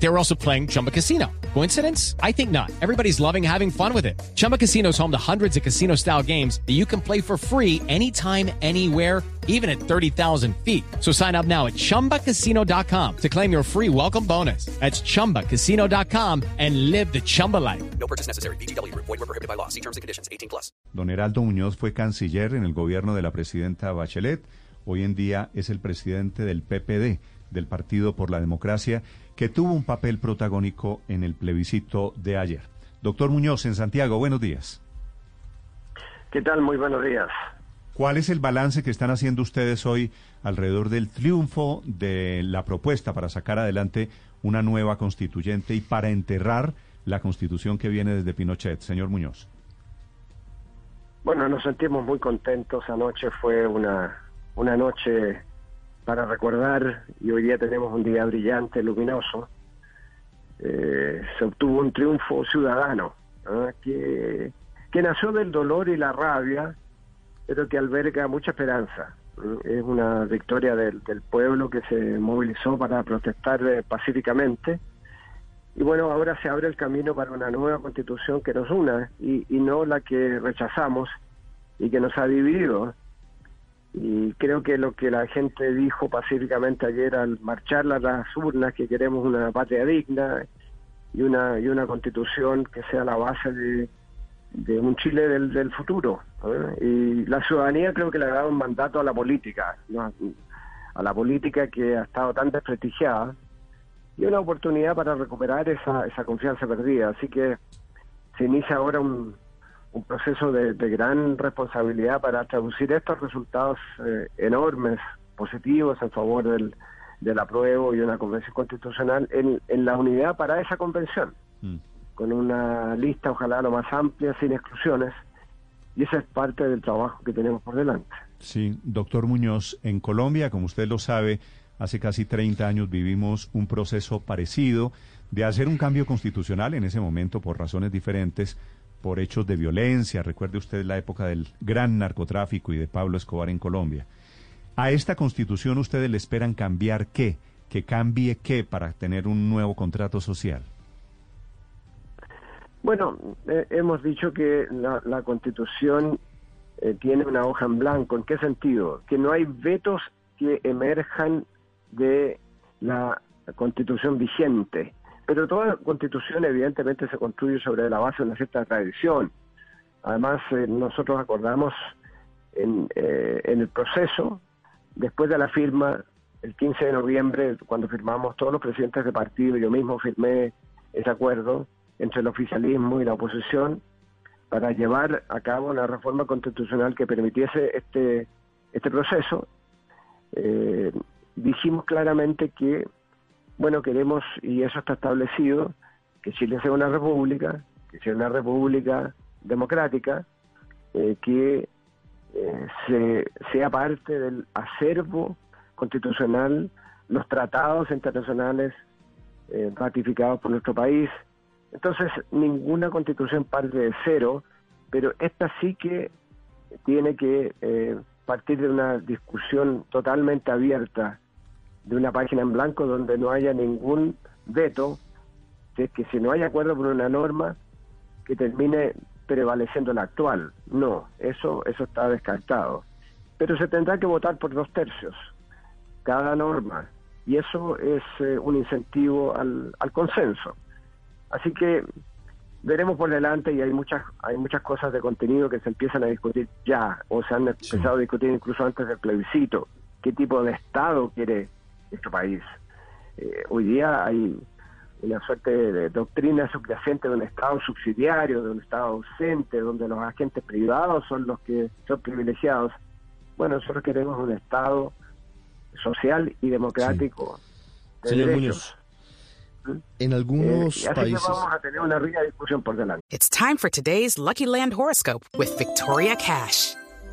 They were also playing Chumba Casino. Coincidence? I think not. Everybody's loving having fun with it. Chumba Casino is home to hundreds of casino style games that you can play for free anytime, anywhere, even at 30,000 feet. So sign up now at chumbacasino.com to claim your free welcome bonus. That's chumbacasino.com and live the Chumba life. No purchase necessary. BGW. Void were prohibited by law. See terms and conditions. 18 plus. Don Heraldo Muñoz fue canciller en el gobierno de la presidenta Bachelet. Hoy en día es el presidente del PPD, del Partido por la Democracia, que tuvo un papel protagónico en el plebiscito de ayer. Doctor Muñoz, en Santiago, buenos días. ¿Qué tal? Muy buenos días. ¿Cuál es el balance que están haciendo ustedes hoy alrededor del triunfo de la propuesta para sacar adelante una nueva constituyente y para enterrar la constitución que viene desde Pinochet, señor Muñoz? Bueno, nos sentimos muy contentos. Anoche fue una, una noche para recordar y hoy día tenemos un día brillante, luminoso. Eh, se obtuvo un triunfo ciudadano que, nació del dolor y la rabia, pero que alberga mucha esperanza. Es una victoria del, del pueblo que se movilizó para protestar eh, pacíficamente. Y bueno, ahora se abre el camino para una nueva constitución que nos una y, y no la que rechazamos y que nos ha dividido. Y creo que lo que la gente dijo pacíficamente ayer al marchar a las urnas, que queremos una patria digna y una, y una constitución que sea la base de, un Chile del, del futuro. Y la ciudadanía creo que le ha dado un mandato a la política, ¿no? a la política que ha estado tan desprestigiada, y una oportunidad para recuperar esa, esa confianza perdida. Así que se inicia ahora un, un proceso de, de, gran responsabilidad para traducir estos resultados eh, enormes, positivos en favor del, del apruebo y una convención constitucional en, en la unidad para esa convención, mm. con una lista ojalá lo más amplia, sin exclusiones, y esa es parte del trabajo que tenemos por delante. Sí, doctor Muñoz, en Colombia, como usted lo sabe, hace casi 30 años vivimos un proceso parecido de hacer un cambio constitucional en ese momento por razones diferentes, por hechos de violencia. Recuerde usted la época del gran narcotráfico y de Pablo Escobar en Colombia. ¿A esta constitución ustedes le esperan cambiar qué? ¿Que cambie qué para tener un nuevo contrato social? Bueno, eh, hemos dicho que la, constitución eh, tiene una hoja en blanco. ¿En qué sentido? Que no hay vetos que emerjan de la constitución vigente. Pero toda constitución evidentemente se construye sobre la base de una cierta tradición. Además, eh, nosotros acordamos en, eh, en el proceso, después de la firma, el 15 de noviembre, cuando firmamos todos los presidentes de partido, yo mismo firmé ese acuerdo entre el oficialismo y la oposición para llevar a cabo una reforma constitucional que permitiese este, este proceso. Eh, dijimos claramente que, bueno, queremos, y eso está establecido, que Chile sea una república, que sea una república democrática, eh, que eh, se, sea parte del acervo constitucional, los tratados internacionales eh, ratificados por nuestro país. Entonces, ninguna constitución parte de cero, pero esta sí que tiene que partir de una discusión totalmente abierta de una página en blanco donde no haya ningún veto, es que si no hay acuerdo por una norma que termine prevaleciendo la actual. No, eso, eso está descartado. Pero se tendrá que votar por dos tercios cada norma y eso es eh, un incentivo al, al consenso. Así que veremos por delante y hay muchas hay muchas cosas de contenido que se empiezan a discutir ya o se han sí. empezado a discutir incluso antes del plebiscito. ¿Qué tipo de Estado quiere nuestro país. Eh, hoy día hay una suerte de doctrina subyacente de un Estado subsidiario, de un Estado ausente, donde los agentes privados son los que son privilegiados. Bueno, nosotros queremos un Estado social y democrático. Sí. Señor Muñoz. En algunos eh, así países. Vamos a tener una rica discusión por delante. It's time for today's Lucky Land horoscope with Victoria Cash.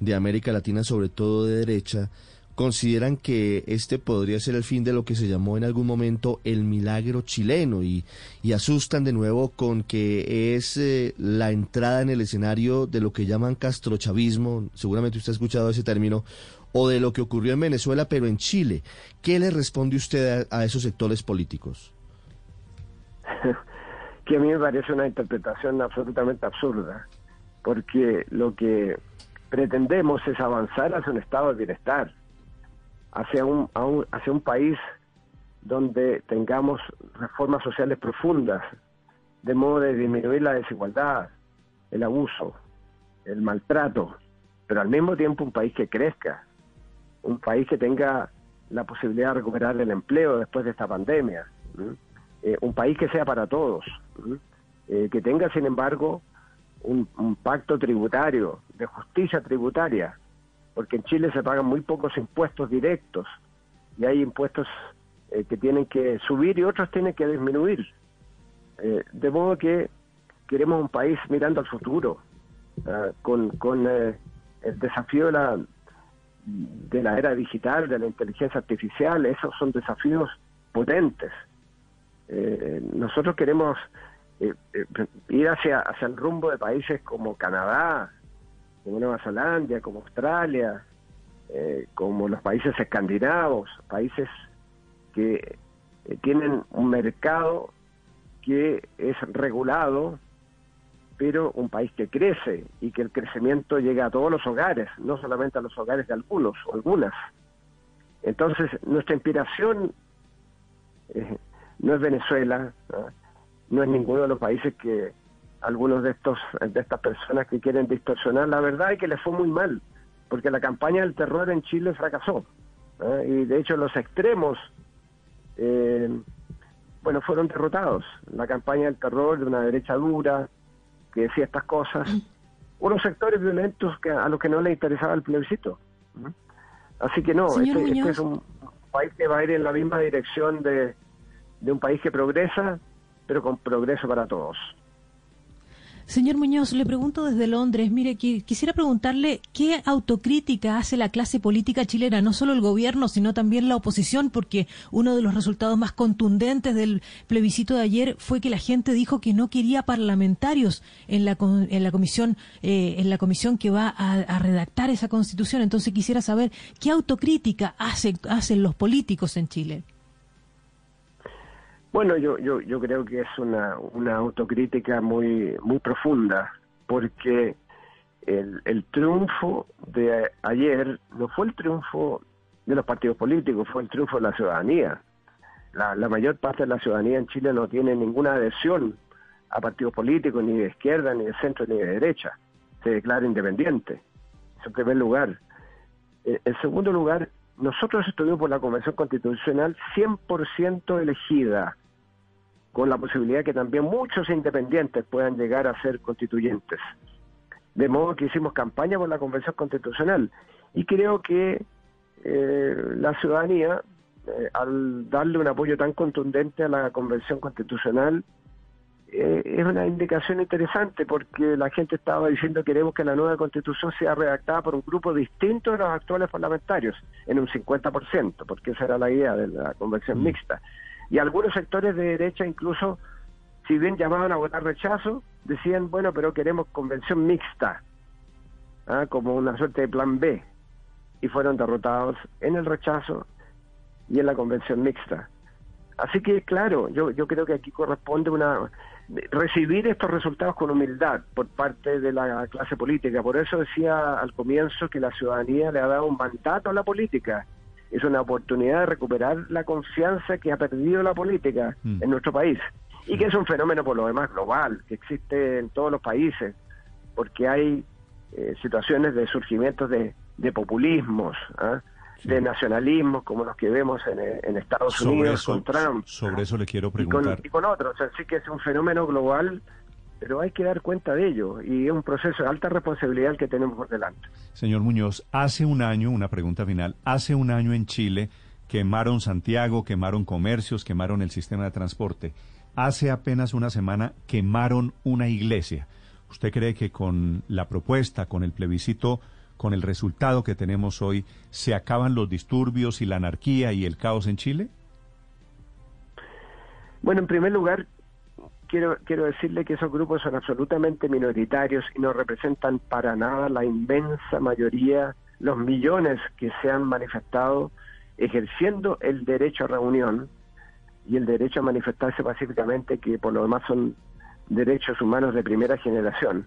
de América Latina, sobre todo de derecha, consideran que este podría ser el fin de lo que se llamó en algún momento el milagro chileno y, asustan de nuevo con que es eh, la entrada en el escenario de lo que llaman castrochavismo, seguramente usted ha escuchado ese término, o de lo que ocurrió en Venezuela, pero en Chile. ¿Qué le responde usted a, a esos sectores políticos? que a mí me parece una interpretación absolutamente absurda, porque lo que pretendemos es avanzar hacia un estado de bienestar, hacia un, hacia un país donde tengamos reformas sociales profundas, de modo de disminuir la desigualdad, el abuso, el maltrato, pero al mismo tiempo un país que crezca, un país que tenga la posibilidad de recuperar el empleo después de esta pandemia. Eh, un país que sea para todos. Eh, que tenga sin embargo un pacto tributario, de justicia tributaria, porque en Chile se pagan muy pocos impuestos directos y hay impuestos eh, que tienen que subir y otros tienen que disminuir. Eh, de modo que queremos un país mirando al futuro, ah, con, con eh, el desafío de la, de la era digital, de la inteligencia artificial, esos son desafíos potentes. Eh, nosotros queremos ir hacia, hacia el rumbo de países como Canadá, como Nueva Zelanda, como Australia, eh, como los países escandinavos, países que eh, tienen un mercado que es regulado, pero un país que crece y que el crecimiento llega a todos los hogares, no solamente a los hogares de algunos o algunas. Entonces, nuestra inspiración eh, no es Venezuela, ¿no? no es ninguno de los países que algunos de estos de estas personas que quieren distorsionar la verdad y que les fue muy mal, porque la campaña del terror en Chile fracasó. ¿no? Y de hecho los extremos, eh, bueno, fueron derrotados. La campaña del terror de una derecha dura que decía estas cosas, unos sectores violentos que a los que no les interesaba el plebiscito. ¿no? Así que no, este, este es un país que va a ir en la misma dirección de, de un país que progresa, pero con progreso para todos. Señor Muñoz, le pregunto desde Londres, mire, qui- quisiera preguntarle qué autocrítica hace la clase política chilena, no solo el gobierno, sino también la oposición, porque uno de los resultados más contundentes del plebiscito de ayer fue que la gente dijo que no quería parlamentarios en la, en la comisión, eh, en la comisión que va a, a redactar esa constitución. Entonces quisiera saber qué autocrítica hace- hacen los políticos en Chile. Bueno, yo, yo, yo creo que es una, una autocrítica muy, muy profunda, porque el, el triunfo de ayer no fue el triunfo de los partidos políticos, fue el triunfo de la ciudadanía. La, la mayor parte de la ciudadanía en Chile no tiene ninguna adhesión a partidos políticos, ni de izquierda, ni de centro, ni de derecha. Se declara independiente, en primer lugar. Eh, En segundo lugar, nosotros estuvimos por la Convención Constitucional 100% elegida, con la posibilidad que también muchos independientes puedan llegar a ser constituyentes. De modo que hicimos campaña por la Convención Constitucional. Y creo que eh, la ciudadanía, eh, al darle un apoyo tan contundente a la Convención Constitucional, eh, es una indicación interesante porque la gente estaba diciendo queremos que la nueva constitución sea redactada por un grupo distinto de los actuales parlamentarios, en un 50%, porque esa era la idea de la convención mixta. Y algunos sectores de derecha incluso, si bien llamaban a votar rechazo, decían, bueno, pero queremos convención mixta, ¿ah? como una suerte de plan B, y fueron derrotados en el rechazo y en la convención mixta. Así que, claro, yo, yo creo que aquí corresponde una recibir estos resultados con humildad por parte de la clase política. Por eso decía al comienzo que la ciudadanía le ha dado un mandato a la política. Es una oportunidad de recuperar la confianza que ha perdido la política Mm. en nuestro país. Y que es un fenómeno por lo demás global, que existe en todos los países, porque hay eh, situaciones de surgimiento de, de populismos. ¿ah? de nacionalismos como los que vemos en, en Estados Sobre Unidos eso, con Trump. sobre eso le quiero y con, preguntar. y con otros. Así que es un fenómeno global, pero hay que dar cuenta de ello y es un proceso de alta responsabilidad el que tenemos por delante. Señor Muñoz, hace un año, una pregunta final, hace un año en Chile quemaron Santiago, quemaron comercios, quemaron el sistema de transporte. Hace apenas una semana quemaron una iglesia. ¿Usted cree que con la propuesta, con el plebiscito, con el resultado que tenemos hoy, se acaban los disturbios y la anarquía y el caos en Chile? Bueno, en primer lugar, quiero, quiero decirle que esos grupos son absolutamente minoritarios y no representan para nada la inmensa mayoría, los millones que se han manifestado ejerciendo el derecho a reunión y el derecho a manifestarse pacíficamente, que por lo demás son derechos humanos de primera generación.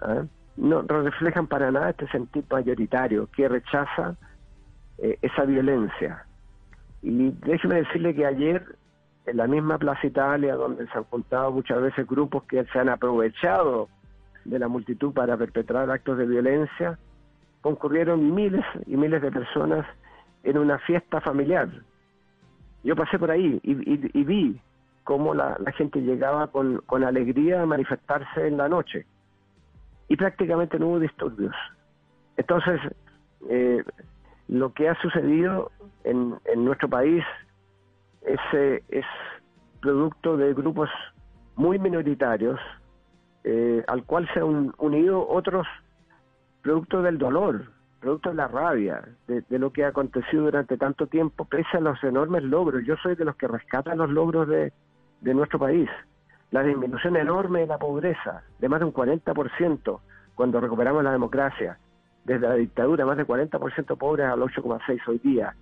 ¿ah? No reflejan para nada este sentido mayoritario que rechaza eh, esa violencia. Y déjeme decirle que ayer, en la misma Plaza Italia, donde se han juntado muchas veces grupos que se han aprovechado de la multitud para perpetrar actos de violencia, concurrieron miles y miles de personas en una fiesta familiar. Yo pasé por ahí y, vi cómo la, gente llegaba con, alegría a manifestarse en la noche y prácticamente no hubo disturbios. Entonces, eh, lo que ha sucedido en nuestro país es, eh, es producto de grupos muy minoritarios eh, al cual se han unido otros producto del dolor, producto de la rabia, de, de lo que ha acontecido durante tanto tiempo, pese a los enormes logros. Yo soy de los que rescatan los logros de, de nuestro país. La disminución enorme de la pobreza, de más de un 40% cuando recuperamos la democracia. Desde la dictadura, más de 40% pobres al 8,6 hoy día.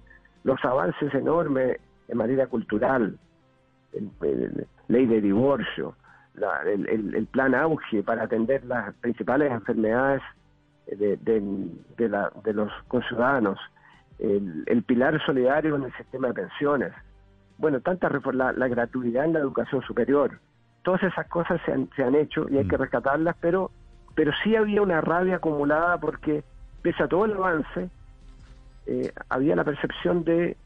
Los avances enormes en materia cultural, el- el- ley de divorcio, la- el, plan auge para atender las principales enfermedades de, de- de la- de los conciudadanos, el, pilar solidario en el sistema de pensiones, bueno, reformas, la, la gratuidad en la educación superior, todas esas cosas se han, se han hecho y hay que rescatarlas, pero, pero sí había una rabia acumulada porque pese a todo el avance, eh, había la percepción de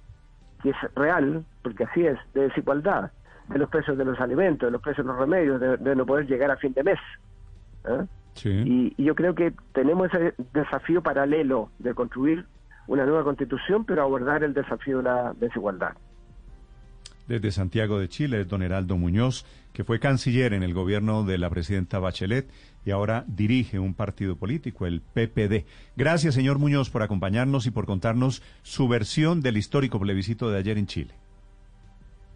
que es real, porque así es, de desigualdad, de los precios de los alimentos, de los precios de los remedios, de, de no poder llegar a fin de mes. ¿eh? Sí. Y, y yo creo que tenemos ese desafío paralelo de construir una nueva constitución, pero abordar el desafío de la desigualdad. Desde Santiago de Chile es don Heraldo Muñoz, que fue canciller en el gobierno de la presidenta Bachelet y ahora dirige un partido político, el PPD. Gracias, señor Muñoz, por acompañarnos y por contarnos su versión del histórico plebiscito de ayer en Chile.